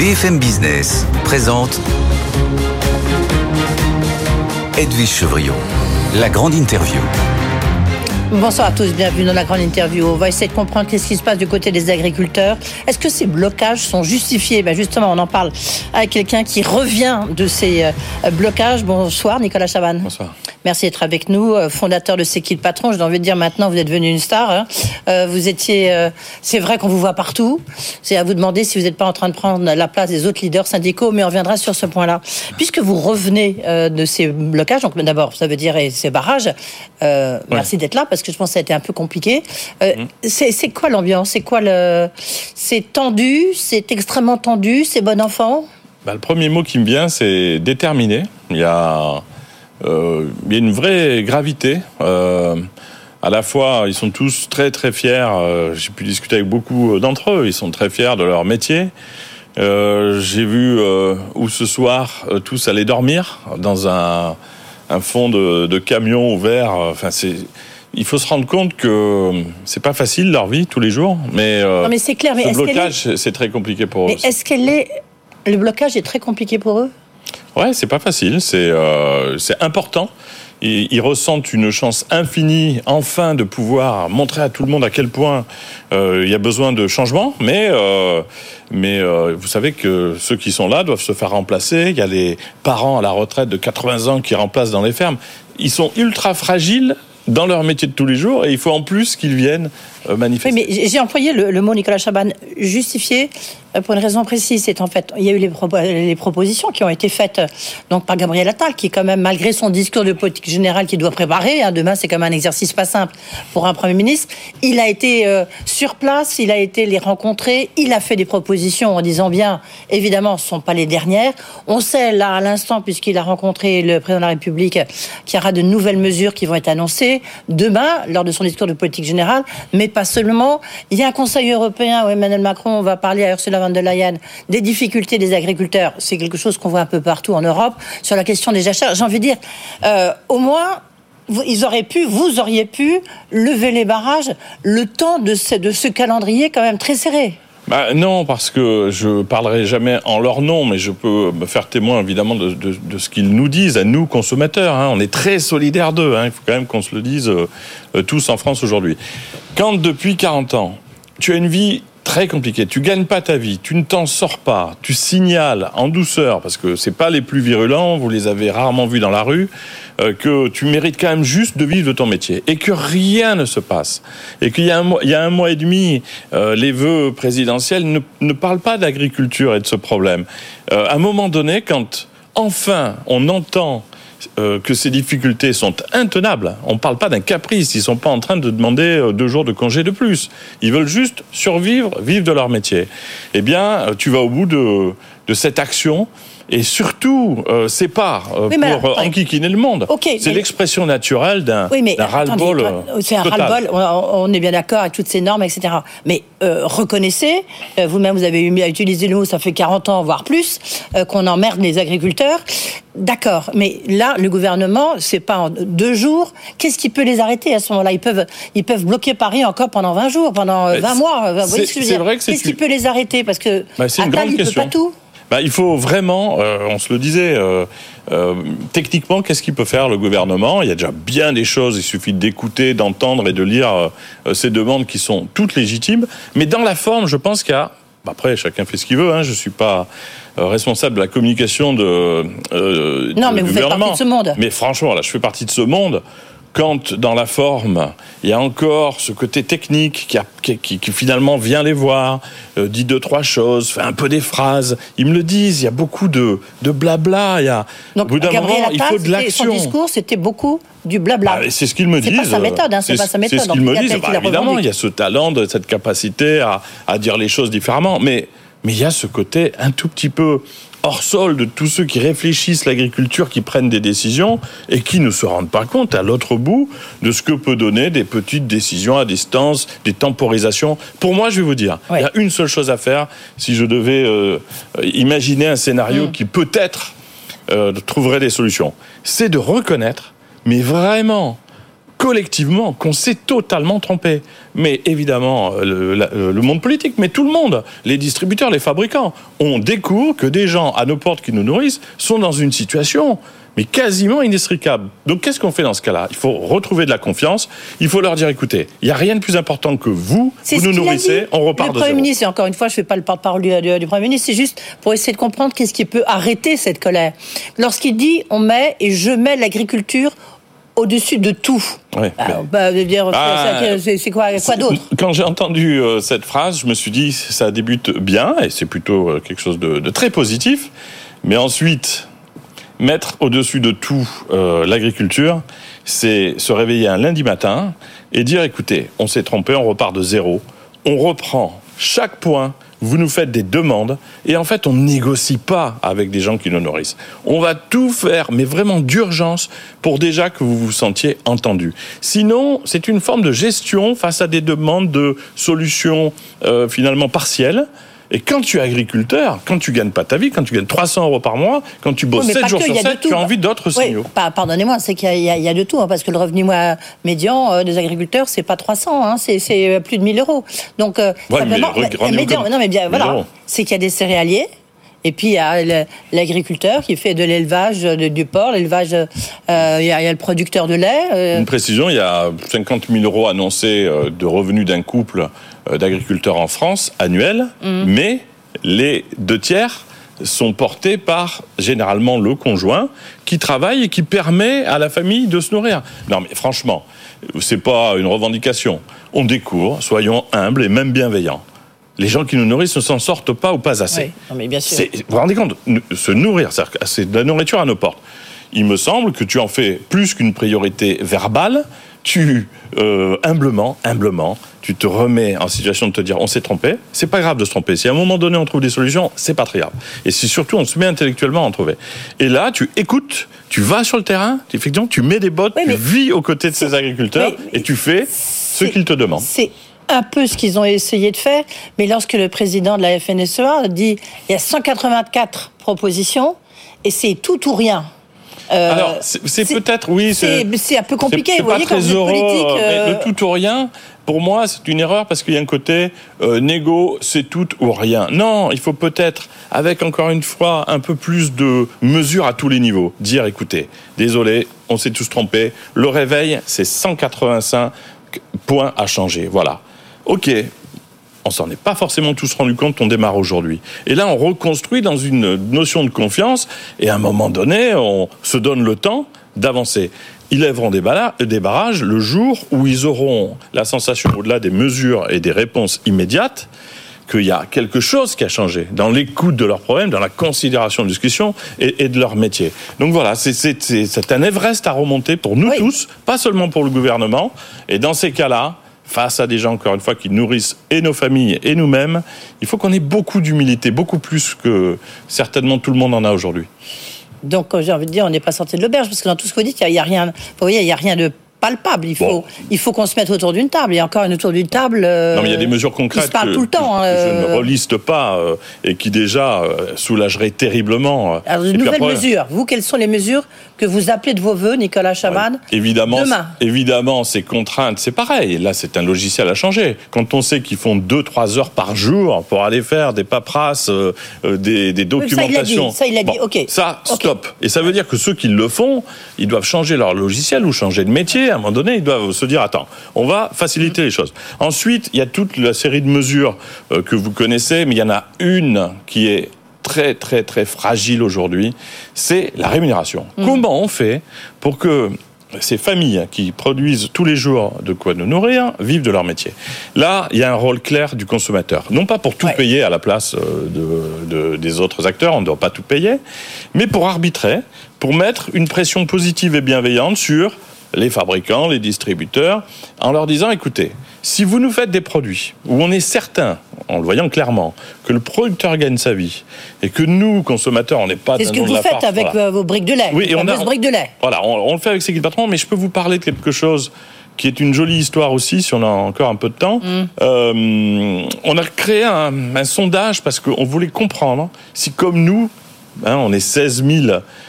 BFM Business présente Edwige Chevriot, la grande interview. Bonsoir à tous, bienvenue dans la grande interview. On va essayer de comprendre qu'est-ce qui se passe du côté des agriculteurs. Est-ce que ces blocages sont justifiés? Ben Justement, on en parle avec quelqu'un qui revient de ces euh, blocages. Bonsoir, Nicolas Chavannes. Bonsoir. Merci d'être avec nous, euh, fondateur de C'est qui le patron J'ai envie de dire maintenant, vous êtes devenu une star. Hein. Euh, vous étiez, c'est vrai qu'on vous voit partout. C'est à vous demander si vous n'êtes pas en train de prendre la place des autres leaders syndicaux, mais on reviendra sur ce point-là. Puisque vous revenez de ces blocages, donc d'abord, ça veut dire et ces barrages. Merci d'être là parce que je pense que ça a été un peu compliqué. Euh, mmh. C'est quoi l'ambiance? C'est quoi le C'est tendu, c'est extrêmement tendu, c'est bon enfant? Bah, le premier mot qui me vient, c'est déterminé. Il y a, euh, il y a une vraie gravité. Euh, à la fois, ils sont tous très très fiers. J'ai pu discuter avec beaucoup d'entre eux. Ils sont très fiers de leur métier. J'ai vu où ce soir tous aller dormir dans un, un fond de, de camion ouvert. Enfin, c'est il faut se rendre compte que c'est pas facile leur vie tous les jours, mais, euh, non, mais c'est clair. Mais ce blocage, c'est très compliqué pour mais eux. Est-ce qu'elle est le blocage est très compliqué pour eux? Ouais, c'est pas facile. C'est euh, important. Ils, ressentent une chance infinie, enfin, de pouvoir montrer à tout le monde à quel point euh, il y a besoin de changement. Mais, euh, mais euh, vous savez que ceux qui sont là doivent se faire remplacer. Il y a les parents à la retraite de 80 ans qui remplacent dans les fermes. Ils sont ultra fragiles dans leur métier de tous les jours et il faut en plus qu'ils viennent manifester. Oui, mais j'ai employé le, mot Nicolas Chaban justifié pour une raison précise. C'est en fait, il y a eu les, propositions qui ont été faites euh, donc par Gabriel Attal, qui quand même, malgré son discours de politique générale qu'il doit préparer, hein, demain c'est comme un exercice pas simple pour un premier ministre, il a été sur place, il a été les rencontrer, il a fait des propositions en disant bien, évidemment, ce ne sont pas les dernières. On sait là à l'instant, puisqu'il a rencontré le président de la République, qu'il y aura de nouvelles mesures qui vont être annoncées demain lors de son discours de politique générale, mais pas seulement. Il y a un Conseil européen où Emmanuel Macron va parler à Ursula des difficultés des agriculteurs. C'est quelque chose qu'on voit un peu partout en Europe sur la question des achats. J'ai envie de dire, euh, au moins, ils auraient pu, vous auriez pu lever les barrages le temps de ce calendrier quand même très serré. Bah, non, parce que je parlerai jamais en leur nom, mais je peux me faire témoin évidemment de, ce qu'ils nous disent à nous consommateurs. Hein. On est très solidaires d'eux. Hein. Il faut quand même qu'on se le dise euh, euh, tous en France aujourd'hui. Quand depuis 40 ans, tu as une vie très compliqué. Tu gagnes pas ta vie, tu ne t'en sors pas, tu signales en douceur parce que c'est pas les plus virulents, vous les avez rarement vus dans la rue, euh, que tu mérites quand même juste de vivre de ton métier et que rien ne se passe et qu'il y a un mois, il y a un mois et demi, euh, les vœux présidentiels ne, parlent pas d'agriculture et de ce problème. Euh, à un moment donné, quand enfin on entend que ces difficultés sont intenables. On ne parle pas d'un caprice. Ils ne sont pas en train de demander euh, deux jours de congé de plus. Ils veulent juste survivre, vivre de leur métier. Eh bien, euh, tu vas au bout de, de cette action et surtout euh, c'est pas pour enquiquiner le monde. c'est l'expression naturelle d'un oui, ras-le-bol. C'est un ras-le-bol, on, est bien d'accord avec toutes ces normes, etc. Mais reconnaissez, vous-même vous avez eu à utiliser le mot, ça fait 40 ans, voire plus, qu'on emmerde les agriculteurs. D'accord, mais là, le gouvernement, c'est pas en deux jours. Qu'est-ce qui peut les arrêter à ce moment-là? Ils peuvent, ils peuvent bloquer Paris encore pendant 20 jours, pendant 20 mois. Vous voyez ce que je veux dire Qu'est-ce qui peut les arrêter? Parce que bah, grande question. Peut pas tout. Bah, il faut vraiment, euh, on se le disait, euh, euh, techniquement, qu'est-ce qu'il peut faire le gouvernement? Il y a déjà bien des choses, il suffit d'écouter, d'entendre et de lire ces demandes qui sont toutes légitimes. Mais dans la forme, je pense qu'il y a bah, après, chacun fait ce qu'il veut. Hein. Je suis pas euh, responsable de la communication de. Euh, non, mais vous faites partie de ce monde. Mais franchement, là, je fais partie de ce monde quand dans la forme, il y a encore ce côté technique qui, qui, finalement vient les voir, euh, dit deux, trois choses, fait un peu des phrases, ils me le disent, il y a beaucoup de, de blabla, il y a, Donc, au bout d'un moment, il faut de l'action. Son discours, c'était beaucoup du blabla. Ah, c'est ce qu'ils me disent. C'est pas sa méthode, hein, c'est pas sa méthode. C'est ce qu'ils me disent. Bah, évidemment, il y a ce talent, cette capacité à, à dire les choses différemment, mais mais il y a ce côté un tout petit peu hors sol de tous ceux qui réfléchissent l'agriculture, qui prennent des décisions et qui ne se rendent pas compte à l'autre bout de ce que peut donner des petites décisions à distance, des temporisations. Pour moi, je vais vous dire, il y a une seule chose à faire si je devais euh, imaginer un scénario mm. qui peut-être euh, trouverait des solutions. C'est de reconnaître, mais vraiment collectivement qu'on s'est totalement trompé. Mais évidemment, le, le, monde politique, mais tout le monde, les distributeurs, les fabricants, on découvre que des gens à nos portes qui nous nourrissent sont dans une situation mais quasiment inextricable. Donc qu'est-ce qu'on fait dans ce cas-là? Il faut retrouver de la confiance, il faut leur dire, écoutez, il n'y a rien de plus important que vous, vous nous nourrissez, on repart le de Premier ministre, et encore une fois, je ne fais pas le porte-parole du, du, Premier ministre, c'est juste pour essayer de comprendre qu'est-ce qui peut arrêter cette colère. Lorsqu'il dit, on met et je mets l'agriculture au-dessus de tout. Oui, bah, bah, c'est quoi, quoi d'autre? Quand j'ai entendu euh, cette phrase, je me suis dit ça débute bien et c'est plutôt euh, quelque chose de, de, très positif. Mais ensuite, mettre au-dessus de tout euh, l'agriculture, c'est se réveiller un lundi matin et dire écoutez, on s'est trompé, on repart de zéro, on reprend chaque point vous nous faites des demandes et en fait on négocie pas avec des gens qui nous nourrissent. On va tout faire, mais vraiment d'urgence, pour déjà que vous vous sentiez entendu. Sinon, c'est une forme de gestion face à des demandes de solutions euh, finalement partielles. Et quand tu es agriculteur, quand tu gagnes pas ta vie, quand tu gagnes 300 euros par mois, quand tu bosses 7 jours sur 7, tu as envie d'autres signaux. Pardonnez-moi, c'est qu'il y, y, a de tout, hein, parce que le revenu médian euh, des agriculteurs, c'est pas 300, hein, c'est euh, plus de 1000 euros. Donc, euh, mais, médian, non, mais bien, voilà, c'est qu'il y a des céréaliers. Et puis il y a l'agriculteur qui fait de l'élevage du porc, l'élevage, euh, il, y a le producteur de lait. Une précision, il y a 50 000 euros annoncés de revenus d'un couple euh, d'agriculteurs en France annuels, mm. mais les deux tiers sont portés par généralement le conjoint qui travaille et qui permet à la famille de se nourrir. Non mais franchement, c'est pas une revendication. On découvre, soyons humbles et même bienveillants. Les gens qui nous nourrissent ne s'en sortent pas ou pas assez. Oui, mais bien sûr. Vous vous rendez compte Se nourrir, c'est de la nourriture à nos portes. Il me semble que tu en fais plus qu'une priorité verbale, tu euh, humblement, humblement, tu te remets en situation de te dire on s'est trompé, c'est pas grave de se tromper. Si à un moment donné on trouve des solutions, c'est pas très grave. Et si surtout on se met intellectuellement à en trouver. Et là, tu écoutes, tu vas sur le terrain, effectivement, tu mets des bottes, tu vis aux côtés de ces agriculteurs et tu fais ce qu'ils te demandent. C'est un peu ce qu'ils ont essayé de faire, mais lorsque le président de la FNSEA dit il y a 184 propositions et c'est tout ou rien. Euh, Alors, c'est peut-être, oui. C'est un peu compliqué, vous voyez, pas très heureux, politique. Mais le euh, tout ou rien, pour moi, c'est une erreur parce qu'il y a un côté euh, négo, c'est tout ou rien. Non, il faut peut-être, avec encore une fois un peu plus de mesures à tous les niveaux, dire écoutez, désolé, on s'est tous trompés. Le réveil, c'est 185 points à changer. Voilà. Ok, on s'en est pas forcément tous rendu compte, on démarre aujourd'hui. Et là, on reconstruit dans une notion de confiance, et à un moment donné, on se donne le temps d'avancer. Ils lèveront des, barrages le jour où ils auront la sensation, au-delà des mesures et des réponses immédiates, qu'il y a quelque chose qui a changé dans l'écoute de leurs problèmes, dans la considération de discussion et, de leur métier. Donc voilà, c'est un Everest à remonter pour nous tous, pas seulement pour le gouvernement. Et dans ces cas-là, face à des gens, encore une fois, qui nourrissent et nos familles et nous-mêmes, il faut qu'on ait beaucoup d'humilité, beaucoup plus que certainement tout le monde en a aujourd'hui. Donc, j'ai envie de dire, on n'est pas sorti de l'auberge, parce que dans tout ce que vous dites, il n'y a, rien, vous voyez, il y a rien de palpable. Il faut, il faut qu'on se mette autour d'une table. Et encore une autour d'une table. Euh, non, mais il y a des mesures concrètes. Qui se parlent tout le temps. Que, je ne euh. reliste pas euh, et qui déjà soulageraient terriblement. Alors, de nouvelles mesures. Vous, quelles sont les mesures que vous appelez de vos voeux, Nicolas Chaban Évidemment, demain évidemment, ces contraintes, c'est pareil. Là, c'est un logiciel à changer. Quand on sait qu'ils font 2-3 heures par jour pour aller faire des paperasses, des, des, documentations. ça, il l'a dit. Ok. Ça, stop. Et ça veut dire que ceux qui le font, ils doivent changer leur logiciel ou changer de métier à un moment donné, ils doivent se dire attends, on va faciliter les choses. Ensuite, il y a toute la série de mesures euh, que vous connaissez, mais il y en a une qui est très très très fragile aujourd'hui, c'est la rémunération. Mmh. Comment on fait pour que ces familles qui produisent tous les jours de quoi nous nourrir vivent de leur métier? Là, il y a un rôle clair du consommateur. Non pas pour tout payer à la place euh, des autres acteurs, on ne doit pas tout payer, mais pour arbitrer, pour mettre une pression positive et bienveillante sur les fabricants, les distributeurs, en leur disant, écoutez, si vous nous faites des produits où on est certain, en le voyant clairement, que le producteur gagne sa vie et que nous, consommateurs, on n'est pas... C'est ce que vous faites avec euh, vos briques de lait. Oui, et on a, briques de lait. Voilà, on, le fait avec ces patrons, mais je peux vous parler de quelque chose qui est une jolie histoire aussi, si on a encore un peu de temps. Mm. Euh, on a créé un, un sondage parce qu'on voulait comprendre si, comme nous, Hein, on est 16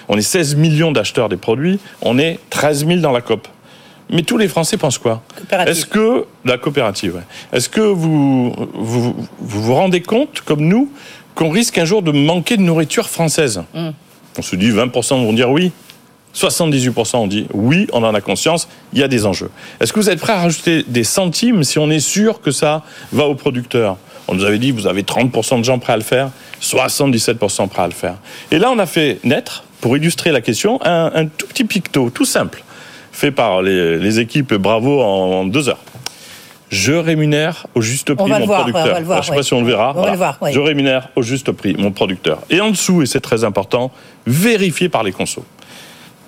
on est 16 millions d'acheteurs des produits, on est 13 000 dans la COP. Mais tous les Français pensent quoi? Est-ce que la coopérative ouais. Est-ce que vous, vous vous vous rendez compte, comme nous, qu'on risque un jour de manquer de nourriture française? On se dit 20% vont dire oui. 78% ont dit oui, on en a conscience, il y a des enjeux. Est-ce que vous êtes prêt à rajouter des centimes si on est sûr que ça va aux producteurs On nous avait dit vous avez 30% de gens prêts à le faire, 77% prêts à le faire. Et là, on a fait naître, pour illustrer la question, un, un tout petit picto, tout simple, fait par les, les équipes Bravo en, en deux heures. Je rémunère au juste prix mon voir, producteur. ouais, on va le voir, Alors, je ne sais pas si on le verra. On va le voir. Je rémunère au juste prix mon producteur. Et en dessous, et c'est très important, vérifié par les consos.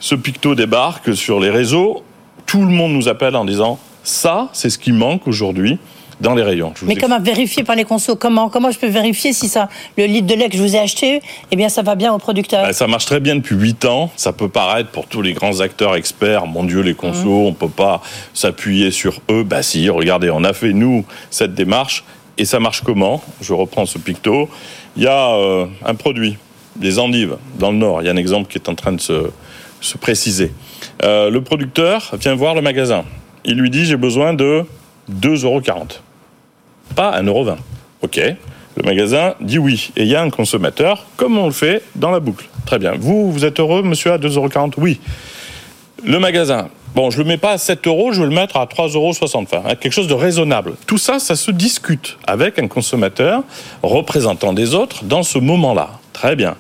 Ce picto débarque sur les réseaux. Tout le monde nous appelle en disant ça, c'est ce qui manque aujourd'hui dans les rayons. Je vous Mais comment vérifier par les consos? Comment, comment je peux vérifier si ça, le litre de lait que je vous ai acheté, eh bien, ça va bien au producteur? Ben, ça marche très bien depuis 8 ans. Ça peut paraître pour tous les grands acteurs experts, mon Dieu, les consos, Mhm. on peut pas s'appuyer sur eux. Bah si, regardez, on a fait nous cette démarche et ça marche comment? Je reprends ce picto. Il y a euh, un produit, des endives, dans le Nord. Il y a un exemple qui est en train de se, se préciser. Euh, le producteur vient voir le magasin. Il lui dit j'ai besoin de 2,40 euros. Pas 1,20 euro. Ok. Le magasin dit oui. Et il y a un consommateur, comme on le fait dans la boucle. Très bien. Vous, vous êtes heureux, monsieur, à 2,40 euros Oui. Le magasin, bon, je le mets pas à 7 euros, je vais le mettre à 3,60 euros, enfin, hein, quelque chose de raisonnable. Tout ça, ça se discute avec un consommateur représentant des autres dans ce moment-là. Très bien.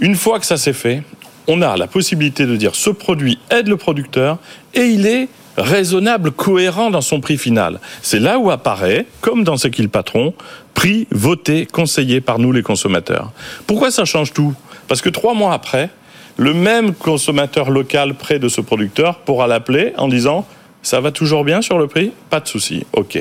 Une fois que ça s'est fait, on a la possibilité de dire ce produit aide le producteur et il est raisonnable, cohérent dans son prix final. C'est là où apparaît, comme dans ce qu'il patron, prix voté, conseillé par nous les consommateurs. Pourquoi ça change tout? Parce que trois mois après, le même consommateur local près de ce producteur pourra l'appeler en disant ça va toujours bien sur le prix? Pas de souci, ok.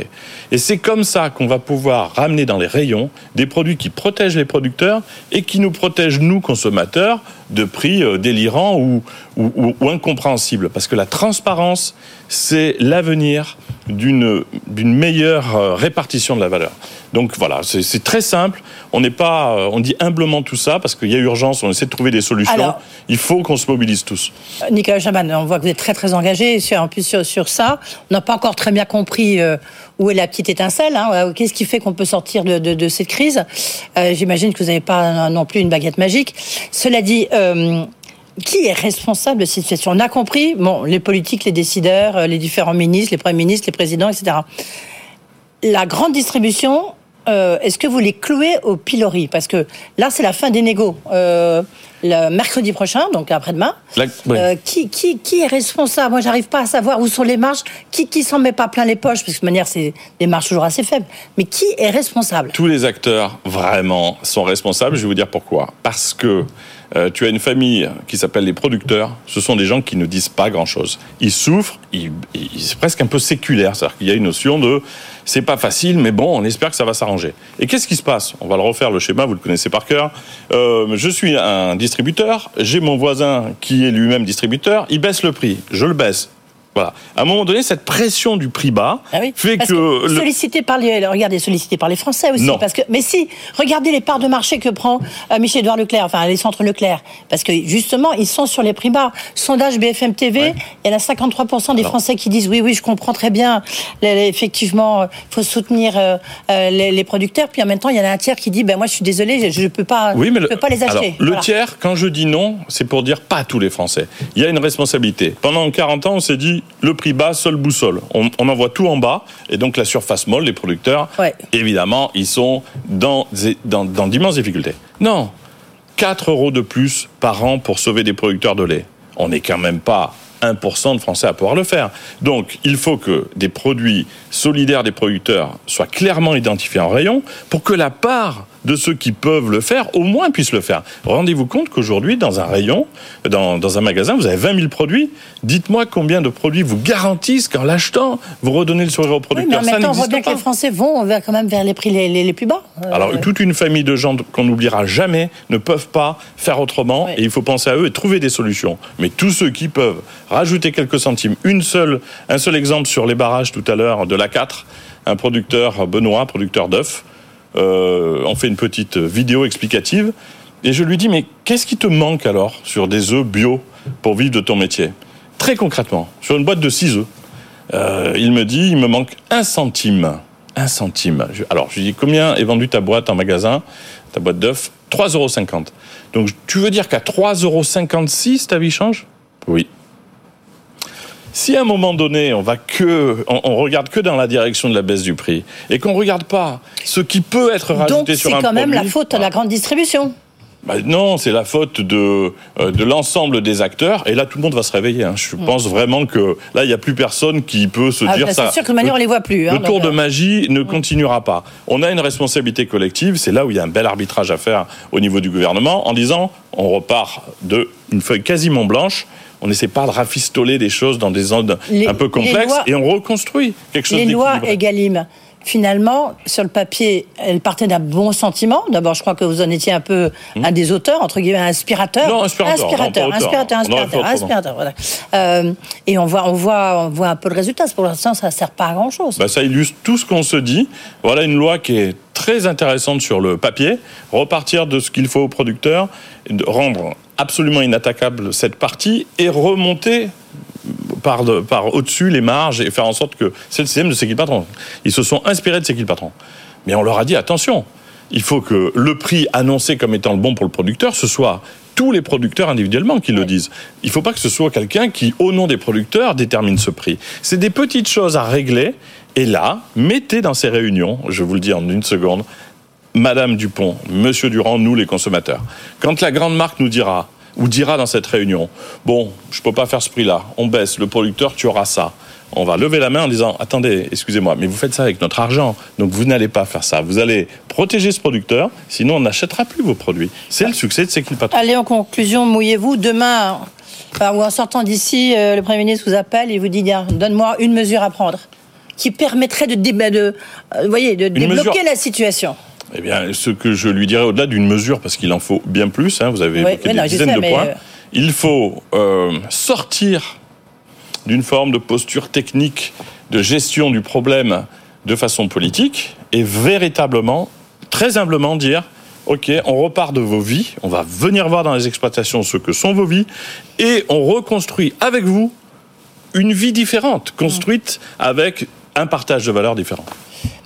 Et c'est comme ça qu'on va pouvoir ramener dans les rayons des produits qui protègent les producteurs et qui nous protègent, nous, consommateurs, de prix euh, délirants ou, ou, ou- ou incompréhensibles. Parce que la transparence, c'est l'avenir d'une meilleure euh, répartition de la valeur. Donc voilà, c'est très simple. On n'est pas, euh, on dit humblement tout ça parce qu'il y a urgence. On essaie de trouver des solutions. Alors- Il faut qu'on se mobilise tous. Nicolas Chaban, on voit que vous êtes très très engagé sur, en plus sur, sur ça. On n'a pas encore très bien compris euh, où est la petite étincelle. Hein, euh, Qu'est-ce qui fait qu'on peut sortir de, de- de cette crise? Euh, J'imagine que vous n'avez pas non plus une baguette magique. Cela dit. euh, qui est responsable de cette situation? On a compris, bon, les politiques, les décideurs, euh, les différents ministres, les premiers ministres, les présidents, etc. La grande distribution, euh, est-ce que vous les clouez au pilori? Parce que là, c'est la fin des négos. Euh, le mercredi prochain, donc après-demain. La- oui. Euh, qui, qui, qui est responsable? Moi, j'arrive pas à savoir où sont les marges. Qui, qui s'en met pas plein les poches? Parce que de toute manière, c'est des marges toujours assez faibles. Mais qui est responsable? Tous les acteurs, vraiment, sont responsables. Je vais vous dire pourquoi. Parce que euh, tu as une famille qui s'appelle les producteurs. Ce sont des gens qui ne disent pas grand-chose. Ils souffrent. Ils, ils- c'est presque un peu séculaire. C'est-à-dire qu'il y a une notion de c'est pas facile, mais bon, on espère que ça va s'arranger. Et qu'est-ce qui se passe? On va le refaire, le schéma, vous le connaissez par cœur. Euh, je suis un distributeur. J'ai mon voisin qui est lui-même distributeur. Il baisse le prix. Je le baisse. Voilà. À un moment donné, cette pression du prix bas Ah oui, fait parce que, le- sollicité par les regardez sollicité par les Français aussi Non. parce que mais si regardez les parts de marché que prend euh, Michel Edouard Leclerc enfin les centres Leclerc parce que justement ils sont sur les prix bas sondage BFM TV Ouais. il y en a 53% des. Français qui disent oui oui je comprends très bien effectivement il faut soutenir euh, euh, les, producteurs puis en même temps il y en a un tiers qui dit ben moi je suis désolé je, je peux pas Oui, mais je le, peux pas les acheter alors, le Voilà. tiers, quand je dis non, c'est pour dire pas tous les Français. Il y a une responsabilité. Pendant 40 ans, on s'est dit le prix bas, seule boussole. On, on envoie tout en bas, et donc la surface molle, les producteurs, Ouais. évidemment, ils sont dans, dans, dans d'immenses difficultés. Non. 4 euros de plus par an pour sauver des producteurs de lait. On n'est quand même pas 1% de Français à pouvoir le faire. Donc, il faut que des produits solidaires des producteurs soient clairement identifiés en rayon pour que la part de ceux qui peuvent le faire, au moins puissent le faire. Rendez-vous compte qu'aujourd'hui, dans un rayon, dans, dans un magasin, vous avez 20 000 produits. Dites-moi combien de produits vous garantissent qu'en l'achetant, vous redonnez le sourire au oui, mais producteur. en même temps, on voit bien que les Français vont quand même vers les prix les, les- les plus bas. Euh, Alors, toute une famille de gens qu'on n'oubliera jamais ne peuvent pas faire autrement et il faut penser à eux et trouver des solutions. Mais tous ceux qui peuvent rajouter quelques centimes, une seule, un seul exemple sur les barrages tout à l'heure de l'A4, un producteur, Benoît, producteur d'œufs, euh, on fait une petite vidéo explicative et je lui dis, mais qu'est-ce qui te manque alors sur des œufs bio pour vivre de ton métier? Très concrètement, sur une boîte de 6 œufs, euh, il me dit, il me manque un centime. Un centime. Alors, je lui dis, combien est vendue ta boîte en magasin, ta boîte d'œufs 3,50 euros. Donc, tu veux dire qu'à 3,56 euros, ta vie change? Oui. Si à un moment donné, on va que, on, on regarde que dans la direction de la baisse du prix et qu'on regarde pas ce qui peut être rajouté Donc sur c'est un quand même la produit, faute de la grande distribution. Bah non, c'est la faute de, euh, de l'ensemble des acteurs. Et là, tout le monde va se réveiller. hein. Je pense vraiment que là, il n'y a plus personne qui peut se Mm. Ah, dire bah, ça. c'est sûr que de manière, on les voit plus. hein, Le tour de euh, magie ne continuera pas. On a une responsabilité collective. C'est là où il y a un bel arbitrage à faire au niveau du gouvernement en disant on repart de une feuille quasiment blanche. On n'essaie pas de rafistoler des choses dans des zones Les- un peu complexes lois- et on reconstruit quelque chose Les lois. Egalim, finalement, sur le papier, elles partaient d'un bon sentiment. D'abord, je crois que vous en étiez un peu un des auteurs, entre guillemets, inspirateur. Hmm. Non, inspirateur, Inspirateur, non, inspirateur, inspirateur, inspirateur, voilà. Euh, et on voit, on, voit, on voit un peu le résultat. Pour l'instant, ça ne sert pas à grand-chose. Bah, ça illustre tout ce qu'on se dit. Voilà une loi qui est très intéressante sur le papier. Repartir de ce qu'il faut aux producteurs, rendre absolument inattaquable cette partie et remonter par, de- par au-dessus les marges et faire en sorte que c'est le système de C'est qui le patron. Ils se sont inspirés de C'est qui le patron. Mais on leur a dit attention, il faut que le prix annoncé comme étant le bon pour le producteur, ce soit tous les producteurs individuellement qui le disent. Il ne faut pas que ce soit quelqu'un qui, au nom des producteurs, détermine ce prix. C'est des petites choses à régler. Et là, mettez dans ces réunions, je vous le dis en une seconde, Madame Dupont, Monsieur Durand, nous les consommateurs. Quand la grande marque nous dira, ou dira dans cette réunion, bon, je peux pas faire ce prix-là, on baisse, le producteur, tu auras ça. On va lever la main en disant, attendez, excusez-moi, mais vous faites ça avec notre argent, donc vous n'allez pas faire ça. Vous allez protéger ce producteur, sinon on n'achètera plus vos produits. C'est le succès de le patron Allez, en conclusion, mouillez-vous. Demain, enfin, ou en sortant d'ici, euh, le Premier ministre vous appelle et vous dit donne-moi une mesure à prendre qui permettrait de, dé- de, euh, vous voyez, de débloquer mesure. la situation. Eh bien, ce que je lui dirais au-delà d'une mesure, parce qu'il en faut bien plus, hein, vous avez Oui, des non, dizaines sais, de points, euh, il faut euh, sortir d'une forme de posture technique de gestion du problème de façon politique et véritablement, très humblement dire OK, on repart de vos vies, on va venir voir dans les exploitations ce que sont vos vies et on reconstruit avec vous une vie différente, construite avec un partage de valeurs différent.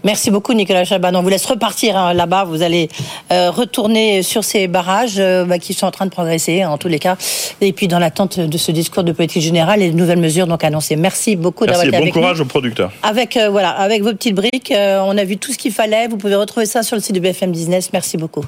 Merci beaucoup Nicolas Chaban. On vous laisse repartir hein, là-bas. Vous allez euh, retourner sur ces barrages euh, bah, qui sont en train de progresser en tous les cas. Et puis dans l'attente de ce discours de politique générale et de nouvelles mesures donc annoncées. Merci beaucoup d'avoir été bon avec courage nous. aux producteurs. Avec euh, voilà, avec vos petites briques, on a vu tout ce qu'il fallait. Vous pouvez retrouver ça sur le site de BFM Business. Merci beaucoup.